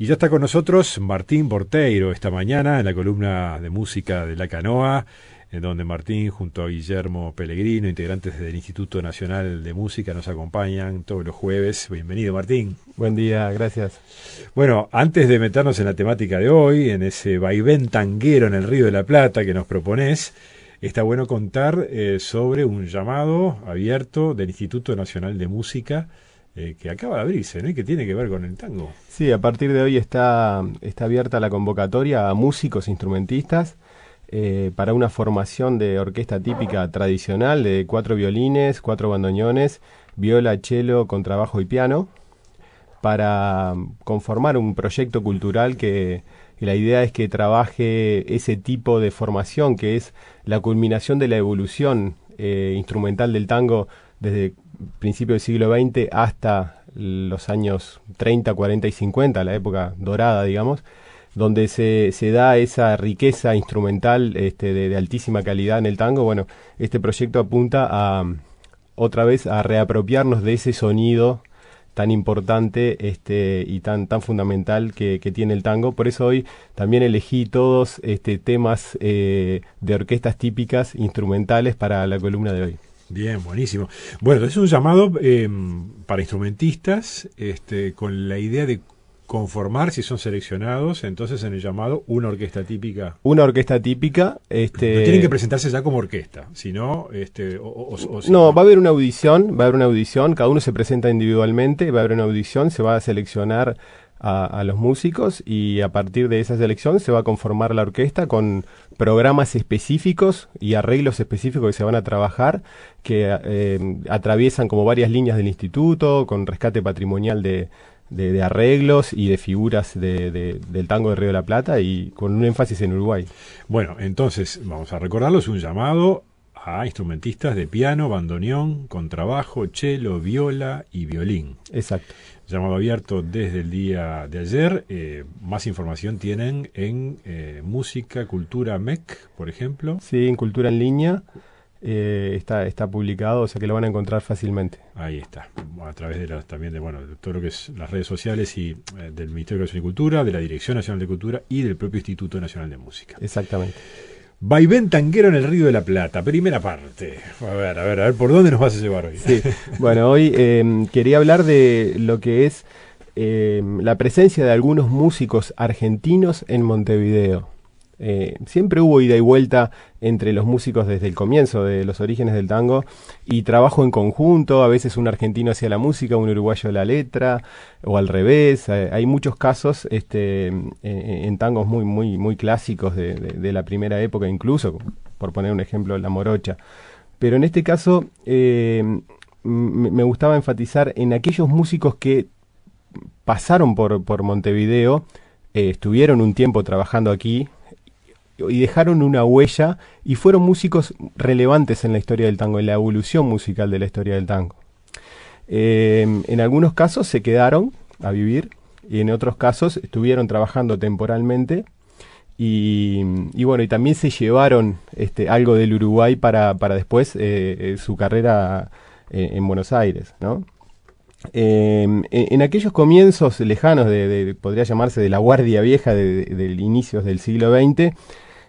Y ya está con nosotros Martín Borteiro esta mañana en la columna de música de La Canoa, en donde Martín junto a Guillermo Pellegrino, integrantes del Instituto Nacional de Música, nos acompañan todos los jueves. Bienvenido Martín. Buen día, gracias. Bueno, antes de meternos en la temática de hoy, en ese vaivén tanguero en el Río de la Plata que nos propones, está bueno contar eh, sobre un llamado abierto del Instituto Nacional de Música eh, que acaba de abrirse, ¿no? Y que tiene que ver con el tango. Sí, a partir de hoy está, está abierta la convocatoria a músicos instrumentistas eh, para una formación de orquesta típica tradicional de cuatro violines, cuatro bandoneones, viola, cello, contrabajo y piano, para conformar un proyecto cultural que la idea es que trabaje ese tipo de formación que es la culminación de la evolución eh, instrumental del tango desde principio del siglo XX hasta los años 30, 40 y 50, la época dorada, digamos, donde se, se da esa riqueza instrumental este, de, altísima calidad en el tango. Bueno, este proyecto apunta a otra vez a reapropiarnos de ese sonido tan importante este, y tan, tan fundamental que, tiene el tango. Por eso hoy también elegí todos este, temas eh, de orquestas típicas instrumentales para la columna de hoy. Bien, buenísimo. Bueno, es un llamado eh, para instrumentistas este, con la idea de conformar si son seleccionados entonces en el llamado una orquesta típica una orquesta típica este no tienen que presentarse ya como orquesta sino este no va a haber una audición va a haber una audición cada uno se presenta individualmente va a haber una audición se va a seleccionar a, los músicos y a partir de esa selección se va a conformar la orquesta con programas específicos y arreglos específicos que se van a trabajar que eh, atraviesan como varias líneas del instituto con rescate patrimonial de, de, arreglos y de figuras de, del tango de Río de la Plata y con un énfasis en Uruguay. Bueno, entonces vamos a recordarlo, es un llamado a instrumentistas de piano, bandoneón, contrabajo, cello, viola y violín. Exacto llamado abierto desde el día de ayer. Eh, más información tienen en eh, Música Cultura MEC, por ejemplo. Sí, en Cultura en Línea. Eh, está, está publicado, o sea que lo van a encontrar fácilmente. Ahí está, a través de las, también de, bueno, de todo lo que es las redes sociales y del Ministerio de Educación y Cultura, de la Dirección Nacional de Cultura y del propio Instituto Nacional de Música. Exactamente. Vaivén tanguero en el Río de la Plata, primera parte. A ver, a ver, a ver, ¿por dónde nos vas a llevar hoy? Sí, bueno, hoy em, quería hablar de lo que es em, la presencia de algunos músicos argentinos en Montevideo. Eh, siempre hubo ida y vuelta entre los músicos desde el comienzo de los orígenes del tango y trabajo en conjunto, a veces un argentino hacía la música, un uruguayo la letra o al revés. Eh, hay muchos casos este, en, tangos muy, muy, muy clásicos de, la primera época, incluso, por poner un ejemplo, la morocha. Pero en este caso eh, me gustaba enfatizar en aquellos músicos que pasaron por, por Montevideo, estuvieron un tiempo trabajando aquí, y dejaron una huella y fueron músicos relevantes en la historia del tango, en la evolución musical de la historia del tango. Em, en algunos casos se quedaron a vivir y en otros casos estuvieron trabajando temporalmente y, bueno, y también se llevaron este, algo del Uruguay para, para después eh, eh, su carrera eh, en Buenos Aires, ¿no? Em, en, aquellos comienzos lejanos de, podría llamarse de la guardia vieja de, de, inicios del siglo XX,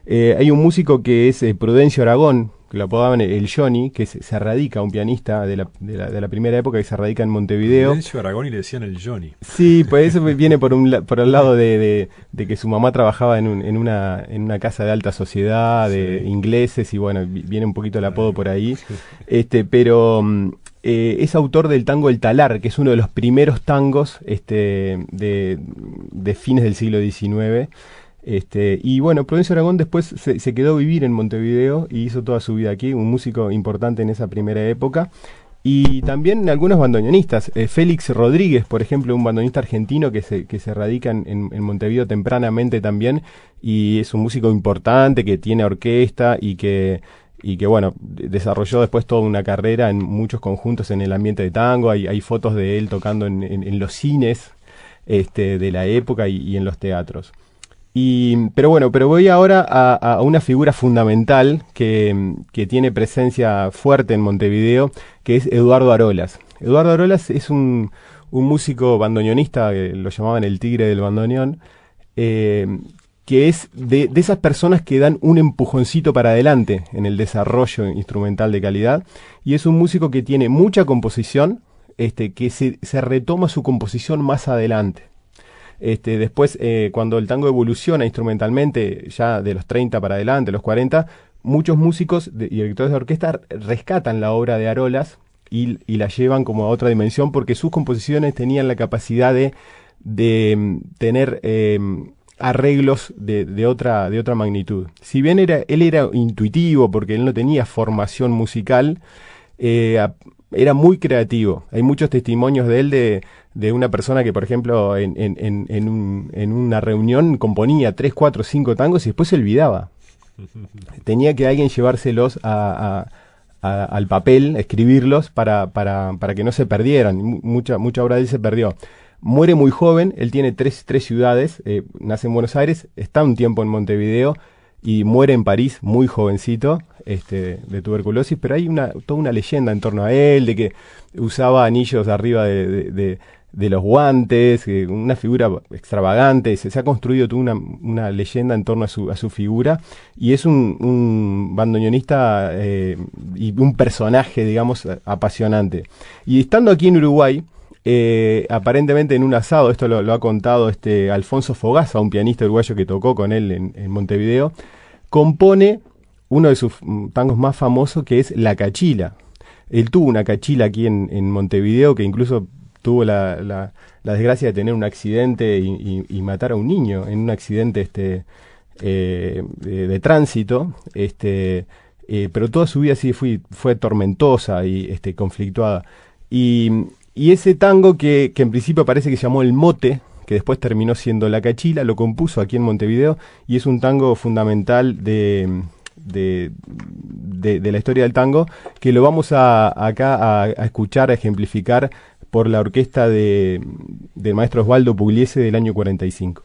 eh, hay un músico que es eh, Prudencio Aragón, que lo apodaban el Johnny, que se, radica, un pianista de la, de, la, de la, primera época que se radica en Montevideo. Prudencio Aragón y le decían el Johnny. Sí, pues eso viene por, un, por el lado de, de, que su mamá trabajaba en, un, en, una, en una casa de alta sociedad, de ingleses, y bueno, viene un poquito el apodo por ahí. Este, pero mm, eh, es autor del tango El Talar, que es uno de los primeros tangos este, de, de fines del siglo XIX. Este, y bueno, Prudencio Aragón después se, quedó a vivir en Montevideo y hizo toda su vida aquí, un músico importante en esa primera época. Y también algunos bandoneonistas. Eh, Félix Rodríguez, por ejemplo, un bandoneonista argentino que se, que se radica en, Montevideo tempranamente también y es un músico importante que tiene orquesta y que, y que bueno, desarrolló después toda una carrera en muchos conjuntos en el ambiente de tango. Hay, fotos de él tocando en, los cines este, de la época y en los teatros pero bueno, pero voy ahora a, una figura fundamental que, tiene presencia fuerte en Montevideo, que es Eduardo Arolas. Eduardo Arolas es un, un músico bandoneonista, lo llamaban el tigre del bandoneón, eh, que es de, esas personas que dan un empujoncito para adelante en el desarrollo instrumental de calidad, y es un músico que tiene mucha composición, este, que se, retoma su composición más adelante. Este, después, eh, cuando el tango evoluciona instrumentalmente, ya de los 30 para adelante, los 40, muchos músicos y directores de orquesta rescatan la obra de Arolas y, la llevan como a otra dimensión porque sus composiciones tenían la capacidad de, mm, tener em, arreglos de, otra, de otra magnitud. Si bien era, él era intuitivo porque él no tenía formación musical, eh, era muy creativo. Hay muchos testimonios de él de, de una persona que, por ejemplo, en, en, en, un, en una reunión componía tres, cuatro, cinco tangos y después se olvidaba. Tenía que alguien llevárselos a, al papel, escribirlos para, para, para, que no se perdieran. Mucha, mucha obra de él se perdió. Muere muy joven, él tiene tres, tres ciudades, eh, nace en Buenos Aires, está un tiempo en Montevideo y muere en París muy jovencito este, de tuberculosis, pero hay una, toda una leyenda en torno a él, de que usaba anillos arriba de de los guantes, eh, una figura extravagante, se, ha construido toda una, leyenda en torno a su, a su figura y es un, un bandoneonista eh, y un personaje, digamos, apasionante. Y estando aquí en Uruguay, eh, aparentemente en un asado, esto lo, ha contado este Alfonso Fogaza, un pianista uruguayo que tocó con él en, Montevideo, compone uno de sus tangos más famosos que es La Cachila. Él tuvo una cachila aquí en, en Montevideo que incluso tuvo la, la, desgracia de tener un accidente y, matar a un niño en un accidente este, eh, de, tránsito, este, eh, pero toda su vida sí fue, fue tormentosa y este, conflictuada. Y, y ese tango que, que en principio parece que se llamó El Mote, que después terminó siendo La Cachila, lo compuso aquí en Montevideo y es un tango fundamental de, de, de, la historia del tango, que lo vamos a, acá a, a, escuchar, a ejemplificar por la orquesta de, del maestro Osvaldo Pugliese del año 45.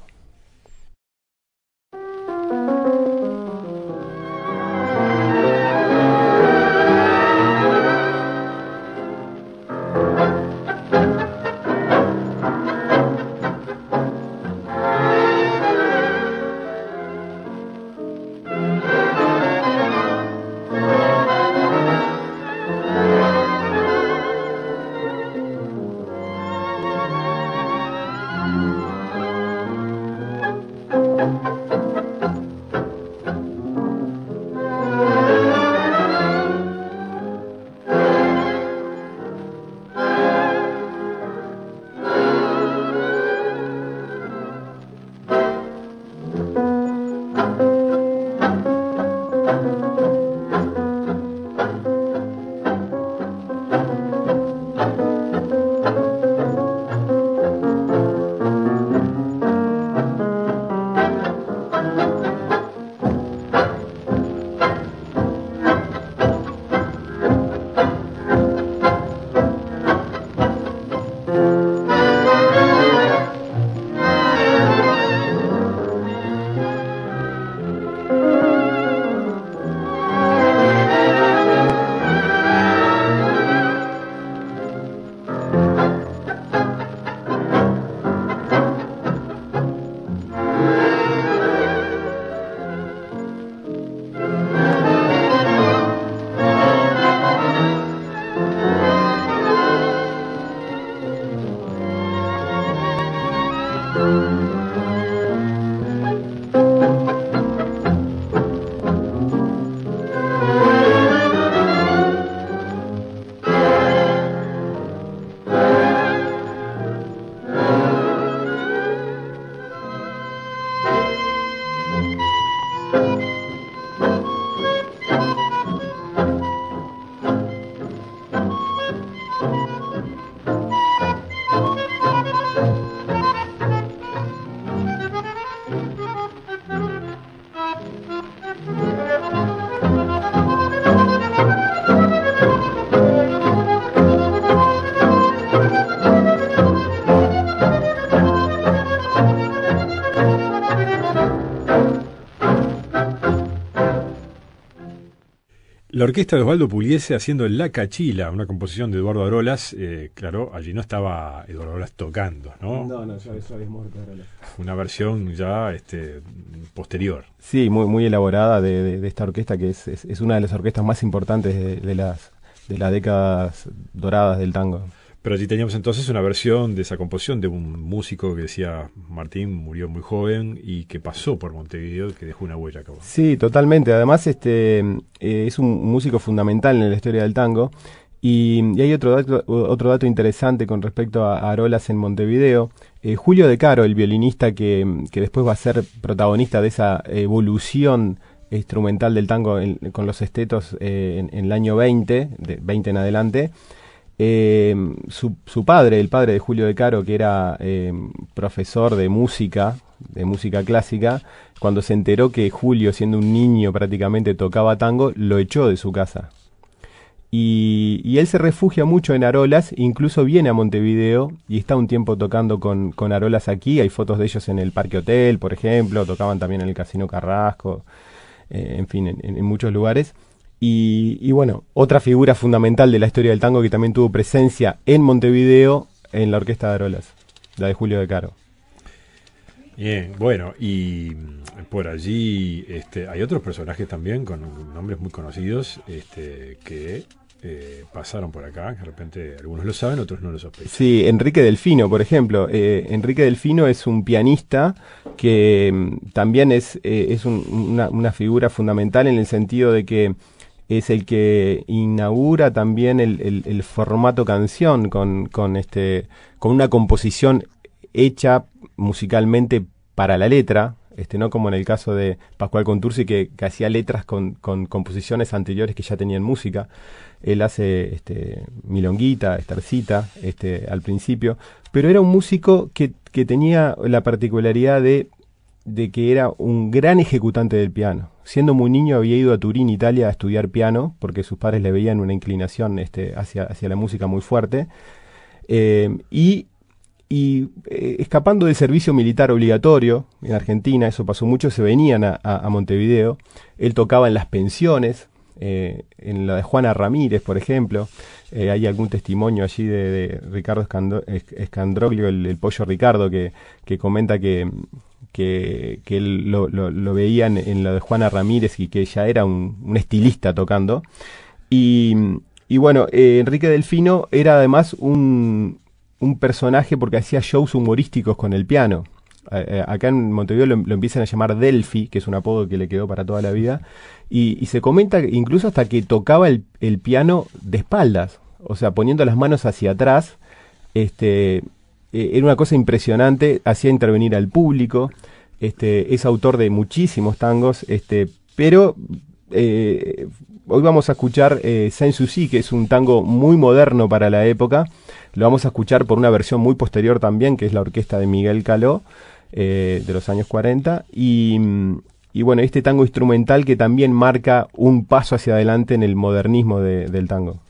La orquesta de Osvaldo Puliese haciendo La Cachila, una composición de Eduardo Arolas. Eh, claro, allí no estaba Eduardo Arolas tocando, ¿no? No, no, ya, habías muerto Arolas. Una versión ya este, posterior. Sí, muy, muy elaborada de, esta orquesta, que es, es, una de las orquestas más importantes de, de, las, de las décadas doradas del tango. Pero allí teníamos entonces una versión de esa composición de un músico que decía Martín murió muy joven y que pasó por Montevideo y que dejó una huella acá. Sí, totalmente. Además, este eh, es un músico fundamental en la historia del tango. Y, hay otro dato, otro dato interesante con respecto a, Arolas en Montevideo. Eh, Julio De Caro, el violinista que, después va a ser protagonista de esa evolución instrumental del tango con los estetos eh, en, en, el año 20, de 20 en adelante, eh, su, su, padre, el padre de Julio de Caro, que era eh, profesor de música, de música clásica, cuando se enteró que Julio, siendo un niño prácticamente tocaba tango, lo echó de su casa. Y, él se refugia mucho en Arolas, incluso viene a Montevideo y está un tiempo tocando con, con Arolas aquí. Hay fotos de ellos en el Parque Hotel, por ejemplo, tocaban también en el Casino Carrasco, eh, en fin, en muchos lugares. Y, bueno, otra figura fundamental de la historia del tango que también tuvo presencia en Montevideo en la Orquesta de Arolas, la de Julio de Caro. Bien, bueno, y por allí este, hay otros personajes también con nombres muy conocidos este, que eh, pasaron por acá, de repente algunos lo saben, otros no lo sospechan. Sí, Enrique Delfino, por ejemplo. Eh, Enrique Delfino es un pianista que mm, también es, eh, es una, una, figura fundamental en el sentido de que es el que inaugura también el, formato canción con, con, este, con una composición hecha musicalmente para la letra, este, no como en el caso de Pascual Contursi que, que hacía letras con, con, composiciones anteriores que ya tenían música. Él hace este, Milonguita, Estarcita, este, al principio, pero era un músico que, que tenía la particularidad de de que era un gran ejecutante del piano. Siendo muy niño había ido a Turín, Italia, a estudiar piano, porque sus padres le veían una inclinación este, hacia, hacia la música muy fuerte. Eh, y y eh, escapando del servicio militar obligatorio en Argentina, eso pasó mucho, se venían a, Montevideo. Él tocaba en las pensiones, eh, en la de Juana Ramírez, por ejemplo. hay algún testimonio allí de, Ricardo Escandroglio, el, pollo Ricardo, que, que comenta que, que, lo, lo, veía en, lo de Juana Ramírez y que ya era un, estilista tocando. Y, bueno, eh, Enrique Delfino era además un, personaje porque hacía shows humorísticos con el piano. Eh, acá en Montevideo lo, empiezan a llamar Delphi, que es un apodo que le quedó para toda la vida, y, y se comenta incluso hasta que tocaba el, el, piano de espaldas, o sea, poniendo las manos hacia atrás, este, eh, era una cosa impresionante, hacía intervenir al público, este, es autor de muchísimos tangos, este, pero eh, hoy vamos a escuchar eh, Saint-Souci, que es un tango muy moderno para la época, lo vamos a escuchar por una versión muy posterior también, que es la orquesta de Miguel Caló, eh, de los años 40, y, y, bueno, este tango instrumental que también marca un paso hacia adelante en el modernismo del tango.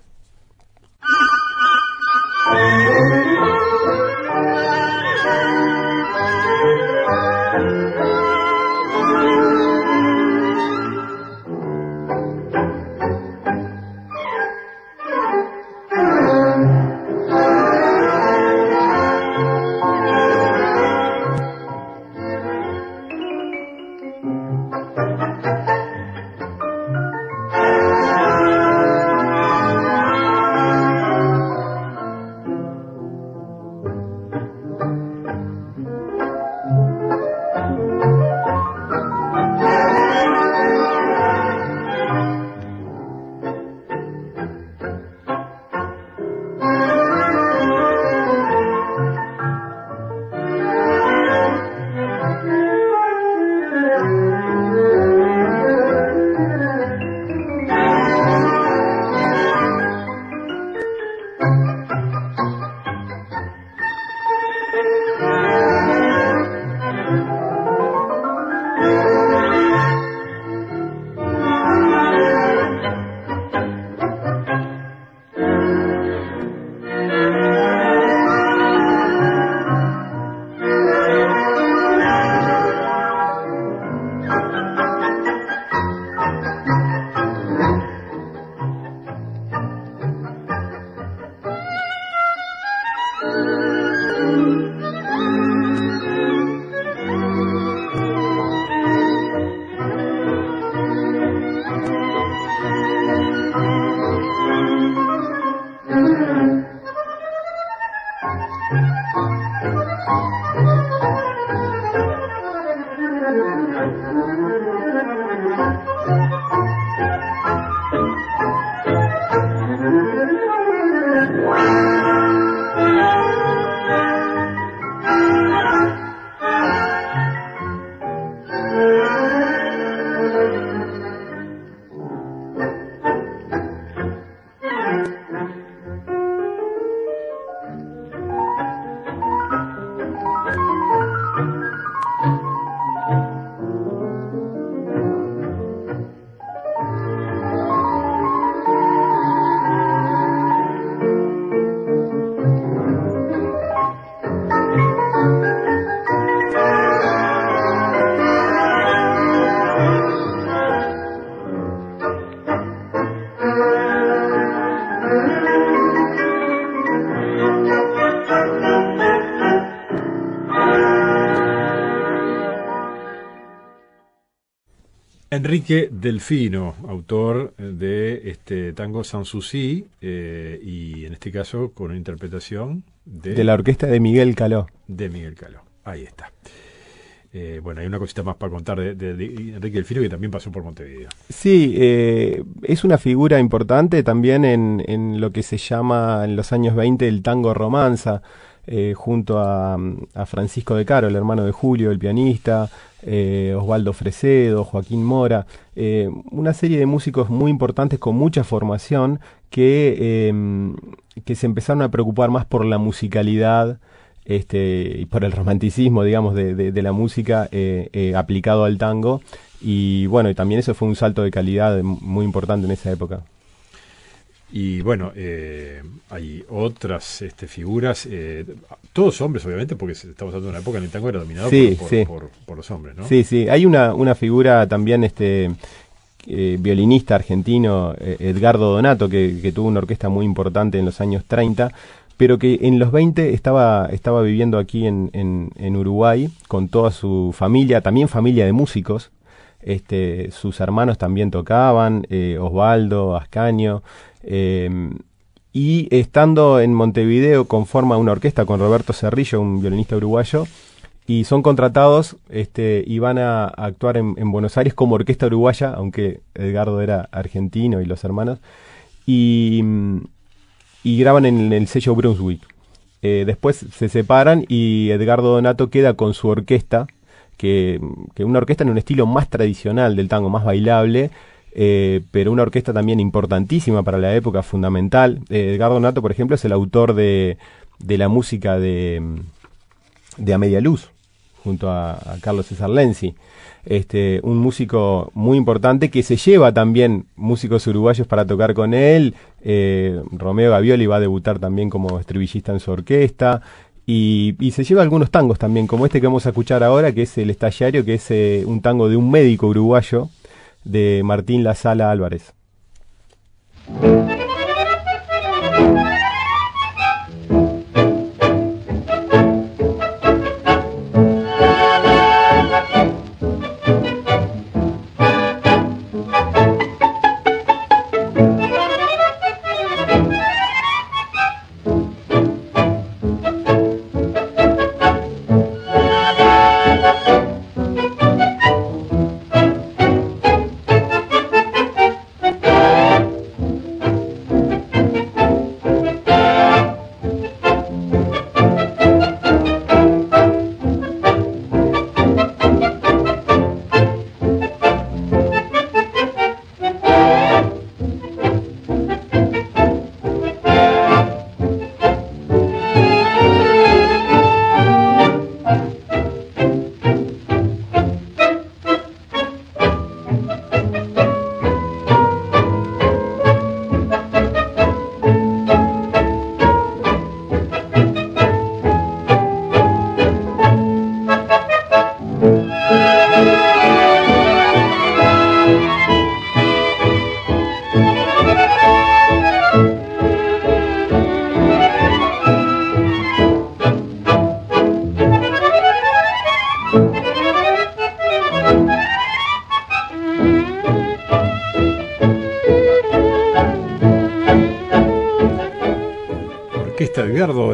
Enrique Delfino, autor de este tango Sanssouci, eh, y en este caso con una interpretación de, De la orquesta de Miguel Caló. de Miguel Caló. Ahí está. Eh, bueno, hay una cosita más para contar de, de- de Enrique Delfino que también pasó por Montevideo. Sí, eh, es una figura importante también en, en lo que se llama en los años 20 el tango romanza, eh, junto a, a Francisco de Caro, el hermano de Julio, el pianista, eh, Osvaldo Fresedo, Joaquín Mora, eh, una serie de músicos muy importantes con mucha formación que, eh, que se empezaron a preocupar más por la musicalidad este, y por el romanticismo, digamos, de, de- de la música eh, aplicado al tango. Y bueno, y también eso fue un salto de calidad muy importante en esa época. Y bueno, eh, hay otras este, figuras, eh, todos hombres obviamente, porque estamos hablando de una época en el tango era dominado Sí, por, por- sí. por- por los hombres, ¿no? Sí, sí, hay una, una figura también, este eh, violinista argentino, eh, Edgardo Donato, que, que tuvo una orquesta muy importante en los años 30, pero que en los 20 estaba, estaba viviendo aquí en, en, en Uruguay con toda su familia, también familia de músicos. Este, sus hermanos también tocaban, eh, Osvaldo, Ascaño, eh, y estando en Montevideo conforma una orquesta con Roberto Cerrillo, un violinista uruguayo, y son contratados este, y van a, actuar en, en Buenos Aires como orquesta uruguaya, aunque Edgardo era argentino y los hermanos, y, y graban en el sello Brunswick. Eh, después se separan y Edgardo Donato queda con su orquesta, que, que una orquesta en un estilo más tradicional del tango, más bailable, eh, pero una orquesta también importantísima para la época, fundamental. Eh, Edgardo Donato, por ejemplo, es el autor de, la música de, de A Media Luz, junto a, Carlos César Lenzi. Este, un músico muy importante que se lleva también músicos uruguayos para tocar con él. Eh, Romeo Gavioli va a debutar también como estribillista en su orquesta. Y, se lleva algunos tangos también, como este que vamos a escuchar ahora, que es El Estallario, que es un tango de un médico uruguayo, de Martín La Sala Álvarez.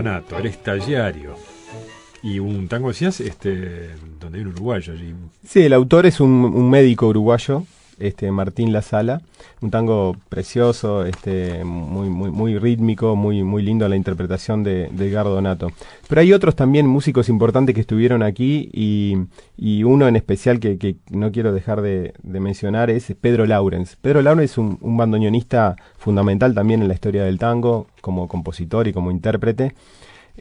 Donato, El Estallario. Y un tango, decías, este, donde hay un uruguayo allí. Sí, el autor es un, un médico uruguayo, este Martín La Sala, un tango precioso, este muy muy muy rítmico, muy muy lindo la interpretación de, de Edgardo Donato. Pero hay otros también músicos importantes que estuvieron aquí y, y uno en especial que, no quiero dejar de, mencionar es Pedro Laurens. Pedro Laurens es un, un bandoneonista fundamental también en la historia del tango, como compositor y como intérprete.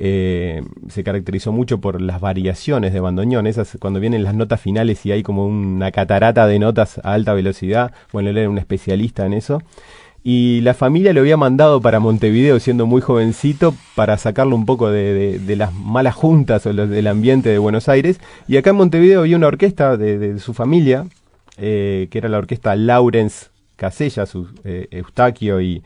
Eh, se caracterizó mucho por las variaciones de bandoneón, esas cuando vienen las notas finales y hay como una catarata de notas a alta velocidad. Bueno, él era un especialista en eso. Y la familia lo había mandado para Montevideo siendo muy jovencito para sacarlo un poco de, de- las malas juntas o del ambiente de Buenos Aires. Y acá en Montevideo había una orquesta de, de su familia, eh, que era la orquesta Laurens Casella, su, eh, Eustaquio y,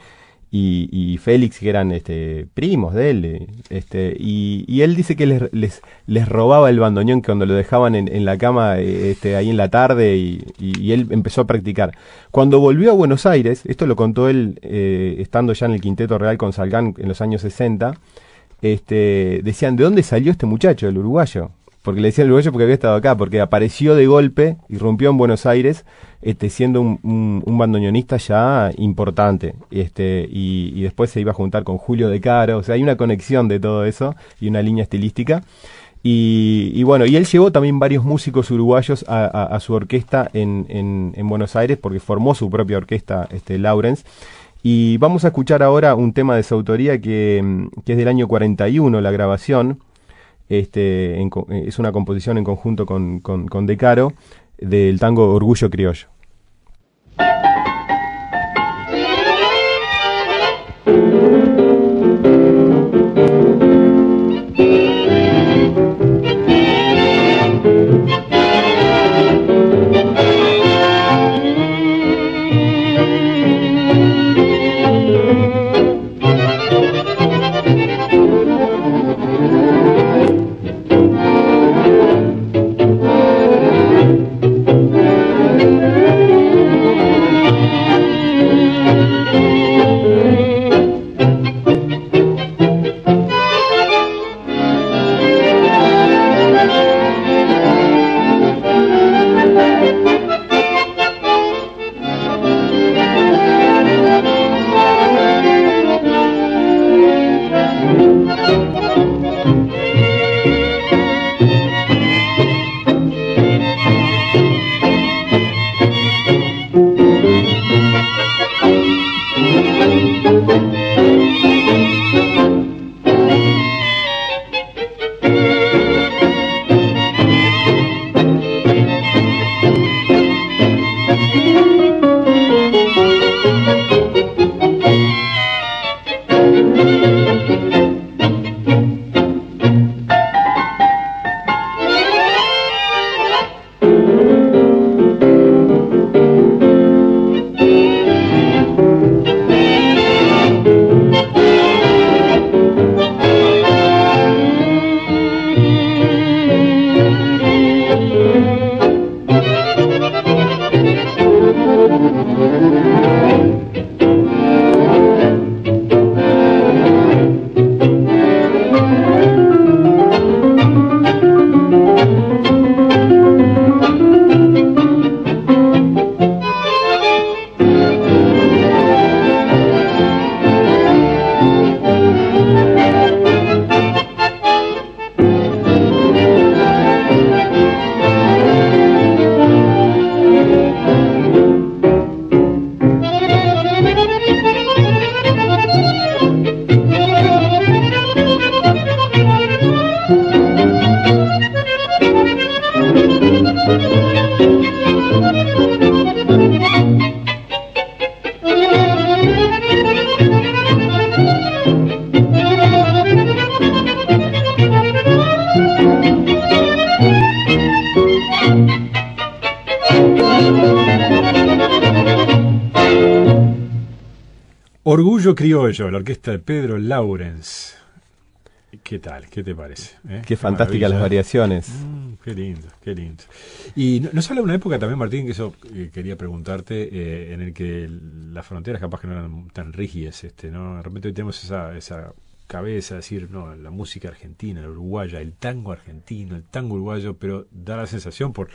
y, Félix, que eran este, primos de él. eh, Este, y, y él dice que les, robaba el bandoneón cuando lo dejaban en, en la cama eh, este, ahí en la tarde y, y- y él empezó a practicar. Cuando volvió a Buenos Aires, esto lo contó él eh, estando ya en el Quinteto Real con Salgán en los años 60, este, decían, ¿de dónde salió este muchacho, el uruguayo? Porque le decían el uruguayo porque había estado acá, porque apareció de golpe, irrumpió en Buenos Aires, este, siendo un, un, un bandoneonista ya importante. Este, y, y después se iba a juntar con Julio De Caro, o sea, hay una conexión de todo eso y una línea estilística. Y, y bueno, y él llevó también varios músicos uruguayos a, a- a su orquesta en, en- en Buenos Aires, porque formó su propia orquesta, este, Lawrence. Y vamos a escuchar ahora un tema de su autoría que, que es del año 41, la grabación. Este, en eh, es una composición en conjunto con, con, con De Caro del tango Orgullo Criollo. Criollo, la orquesta de Pedro Lawrence. ¿Qué tal? ¿Qué te parece? eh? Qué fantásticas las variaciones. Mm, qué lindo, qué lindo. Y no- nos habla de una época también, Martín, que eso eh, quería preguntarte, eh, en el que las fronteras capaz que no eran tan rígidas, este, ¿no? De repente hoy tenemos esa, esa cabeza, de decir, no, la música argentina, la uruguaya, el tango argentino, el tango uruguayo, pero da la sensación por,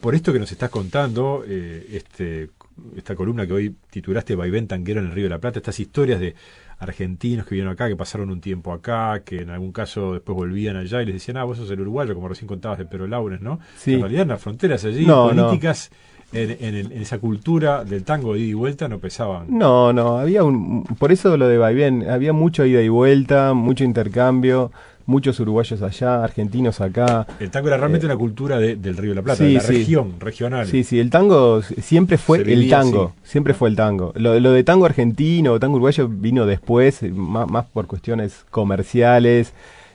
por esto que nos estás contando, eh, este, esta columna que hoy titulaste Vaivén Tanquero en el Río de la Plata, estas historias de argentinos que vinieron acá, que pasaron un tiempo acá, que en algún caso después volvían allá y les decían, ah, vos sos el uruguayo, como recién contabas de Pedro Laures, ¿no? Sí. En realidad las fronteras allí, No, no. políticas, En, en el- en esa cultura del tango de ida y vuelta no pesaban. No, no, había un. Por eso lo de Vaivén, había mucho ida y vuelta, mucho intercambio, muchos uruguayos allá, argentinos acá. El tango era realmente Eh, una cultura de- del Río de la Plata, sí, de la sí. región, regional. Sí, sí, el tango siempre fue el tango, siempre fue el tango. Lo, lo de tango argentino o tango uruguayo vino después, eh, má- más, por cuestiones comerciales.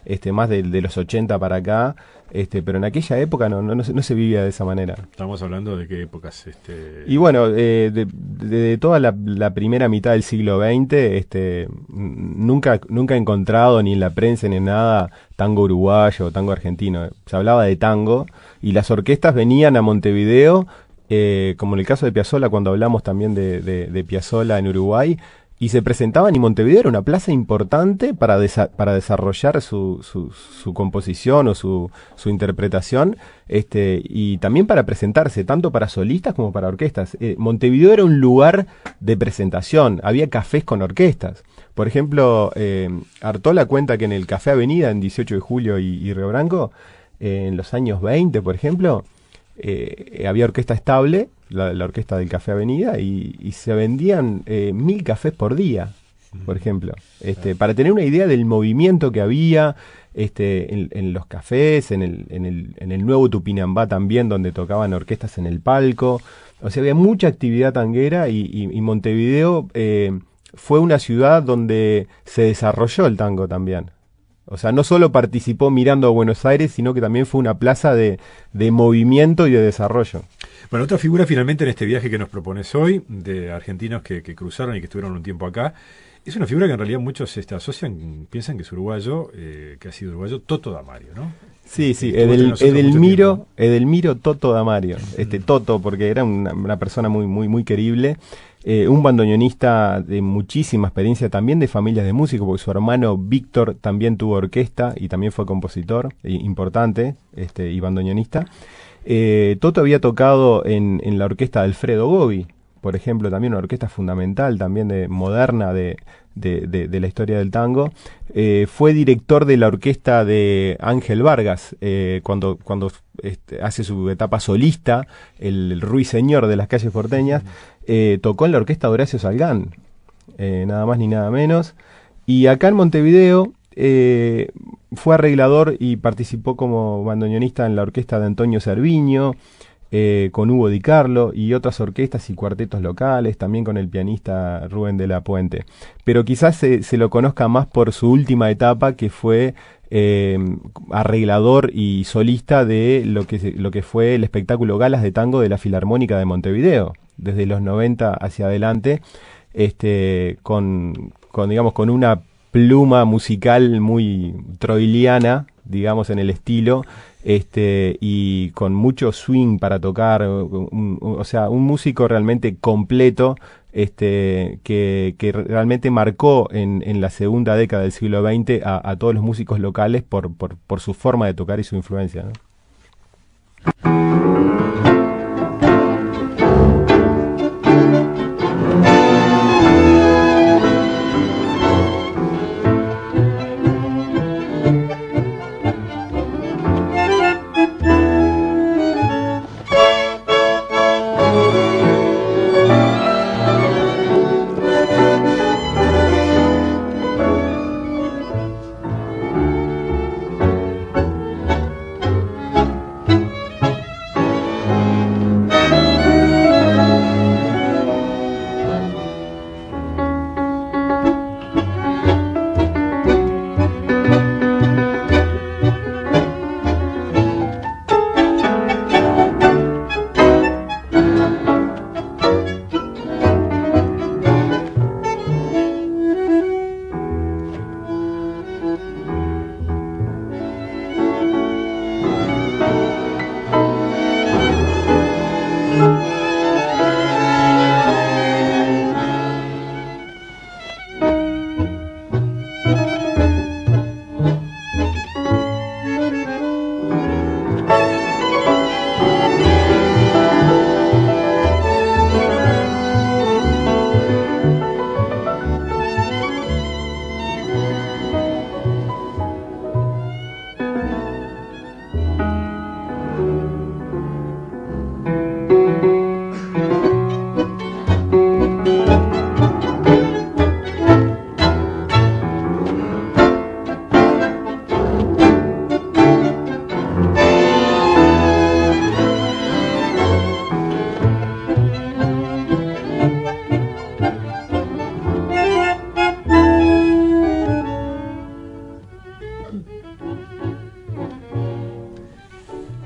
este, más de, de los 80 para acá, este, pero en aquella época no, no, no, se, no, se, vivía de esa manera. Estamos hablando de qué épocas. Este... Y bueno, eh, de, de, de, toda la, la, primera mitad del siglo XX, este, nunca, nunca he encontrado ni en la prensa ni en nada tango uruguayo o tango argentino. Se hablaba de tango y las orquestas venían a Montevideo, eh, como en el caso de Piazzolla, cuando hablamos también de, de, de Piazzolla en Uruguay, y se presentaban y Montevideo era una plaza importante para, para desarrollar su, su, su, composición o su, su interpretación este, y también para presentarse, tanto para solistas como para orquestas. Eh, Montevideo era un lugar de presentación, había cafés con orquestas. Por ejemplo, eh, Artola cuenta que en el Café Avenida, en 18 de julio y, y Río Branco, eh, en los años 20, por ejemplo, eh, había orquesta estable, la, la, orquesta del Café Avenida, y, y se vendían eh, mil cafés por día, por ejemplo. Este, para tener una idea del movimiento que había este, en, en los cafés, en el, en, el, en el nuevo Tupinambá también, donde tocaban orquestas en el palco. O sea, había mucha actividad tanguera y, y, y Montevideo eh, fue una ciudad donde se desarrolló el tango también. O sea, no solo participó mirando a Buenos Aires, sino que también fue una plaza de, de, movimiento y de desarrollo. Bueno, otra figura finalmente en este viaje que nos propones hoy, de argentinos que, que cruzaron y que estuvieron un tiempo acá, es una figura que en realidad muchos este, asocian, piensan que es uruguayo, eh, que ha sido uruguayo, Toto Damario, ¿no? Sí, sí, Edel, Edelmiro, Edelmiro Toto Damario, este Toto, porque era una, una persona muy, muy, muy querible. Eh, un bandoneonista de muchísima experiencia, también de familias de músicos, porque su hermano Víctor también tuvo orquesta y también fue compositor importante este, y bandoneonista. Eh, Toto había tocado en, la orquesta de Alfredo Gobi, por ejemplo, también una orquesta fundamental, también de moderna de, la historia del tango. Eh, fue director de la orquesta de Ángel Vargas eh, cuando, este, hace su etapa solista, el, el, ruiseñor de las calles porteñas. Tocó en la orquesta de Horacio Salgán, nada más ni nada menos. Y acá en Montevideo eh, fue arreglador y participó como bandoneonista en la orquesta de Antonio Cerviño, eh, con Hugo Di Carlo y otras orquestas y cuartetos locales, también con el pianista Rubén de la Puente. Pero quizás se, se lo conozca más por su última etapa, que fue eh, arreglador y solista de lo que, lo que fue el espectáculo Galas de Tango de la Filarmónica de Montevideo, desde los 90 hacia adelante, este, con, con, digamos, con una pluma musical muy troiliana, digamos, en el estilo, este, y con mucho swing para tocar, o sea, un músico realmente completo, este, que, que realmente marcó en, en, la segunda década del siglo XX a, todos los músicos locales por, por, por, su forma de tocar y su influencia.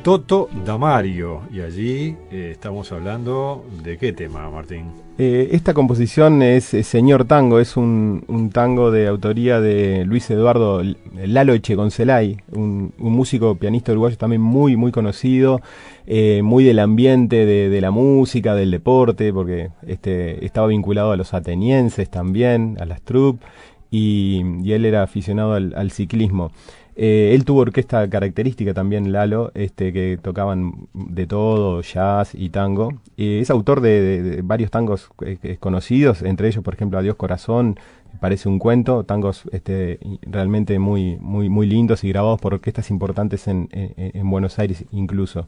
Toto Damario. Y allí eh, estamos hablando de qué tema, Martín. Eh, esta composición es, Señor Tango, es un, tango de autoría de Luis Eduardo Lalo Echegoncelay, un, músico pianista uruguayo también muy, muy conocido, eh, muy del ambiente de, la música, del deporte, porque este, estaba vinculado a los atenienses también, a las troupes, y, él era aficionado al ciclismo. Eh, él tuvo orquesta característica también, Lalo, este, que tocaban de todo, jazz y tango. es autor de, varios tangos eh, conocidos, entre ellos, por ejemplo, Adiós Corazón, parece un cuento, tangos este, realmente muy, muy, muy lindos y grabados por orquestas importantes en, en, Buenos Aires incluso.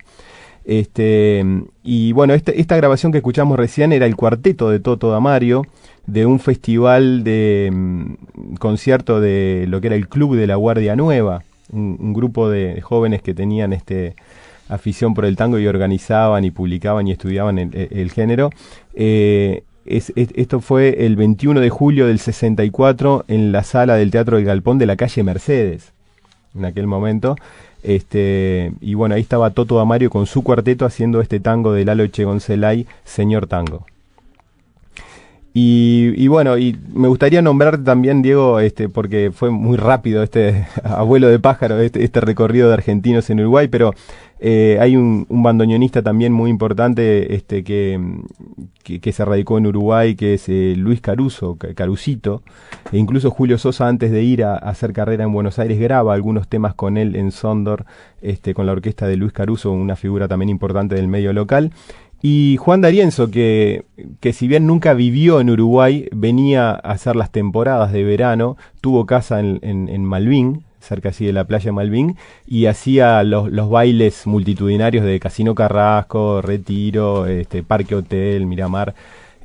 Este, y bueno, este, esta grabación que escuchamos recién era el cuarteto de Toto Damario, de un festival de mm, concierto de lo que era el Club de la Guardia Nueva, un, grupo de jóvenes que tenían este afición por el tango y organizaban y publicaban y estudiaban el, género. Eh, esto fue el 21 de julio del 64 en la sala del Teatro del Galpón de la calle Mercedes, en aquel momento. Este, y bueno, ahí estaba Toto Amario con su cuarteto haciendo este tango de Lalo Echegoncelay, Señor Tango. Y, bueno, y me gustaría nombrar también, Diego, este, porque fue muy rápido este abuelo de pájaro, este, este recorrido de argentinos en Uruguay, pero eh, hay un, bandoneonista también muy importante este, que, que, se radicó en Uruguay, que es eh, Luis Caruso, Carucito, e incluso Julio Sosa antes de ir a, hacer carrera en Buenos Aires graba algunos temas con él en Sondor, este, con la orquesta de Luis Caruso, una figura también importante del medio local. Y Juan D'Arienzo, que, que si bien nunca vivió en Uruguay, venía a hacer las temporadas de verano, tuvo casa en, en, Malvin, cerca así de la playa Malvin, y hacía los, los, bailes multitudinarios de Casino Carrasco, Retiro, este, Parque Hotel, Miramar.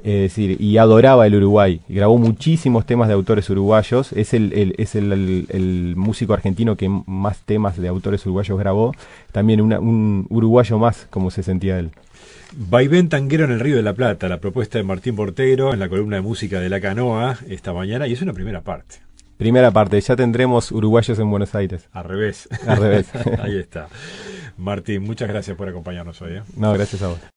Es decir, y adoraba el Uruguay. Y grabó muchísimos temas de autores uruguayos. Es el, el es el, el, músico argentino que más temas de autores uruguayos grabó. También un uruguayo más, como se sentía él. Vaivén Tanguero en el Río de la Plata, la propuesta de Martín Portero en la columna de música de La Canoa esta mañana, y es una primera parte. Primera parte, ya tendremos uruguayos en Buenos Aires. Al revés. Al revés. Ahí está. Martín, muchas gracias por acompañarnos hoy. ¿eh? No, gracias a vos.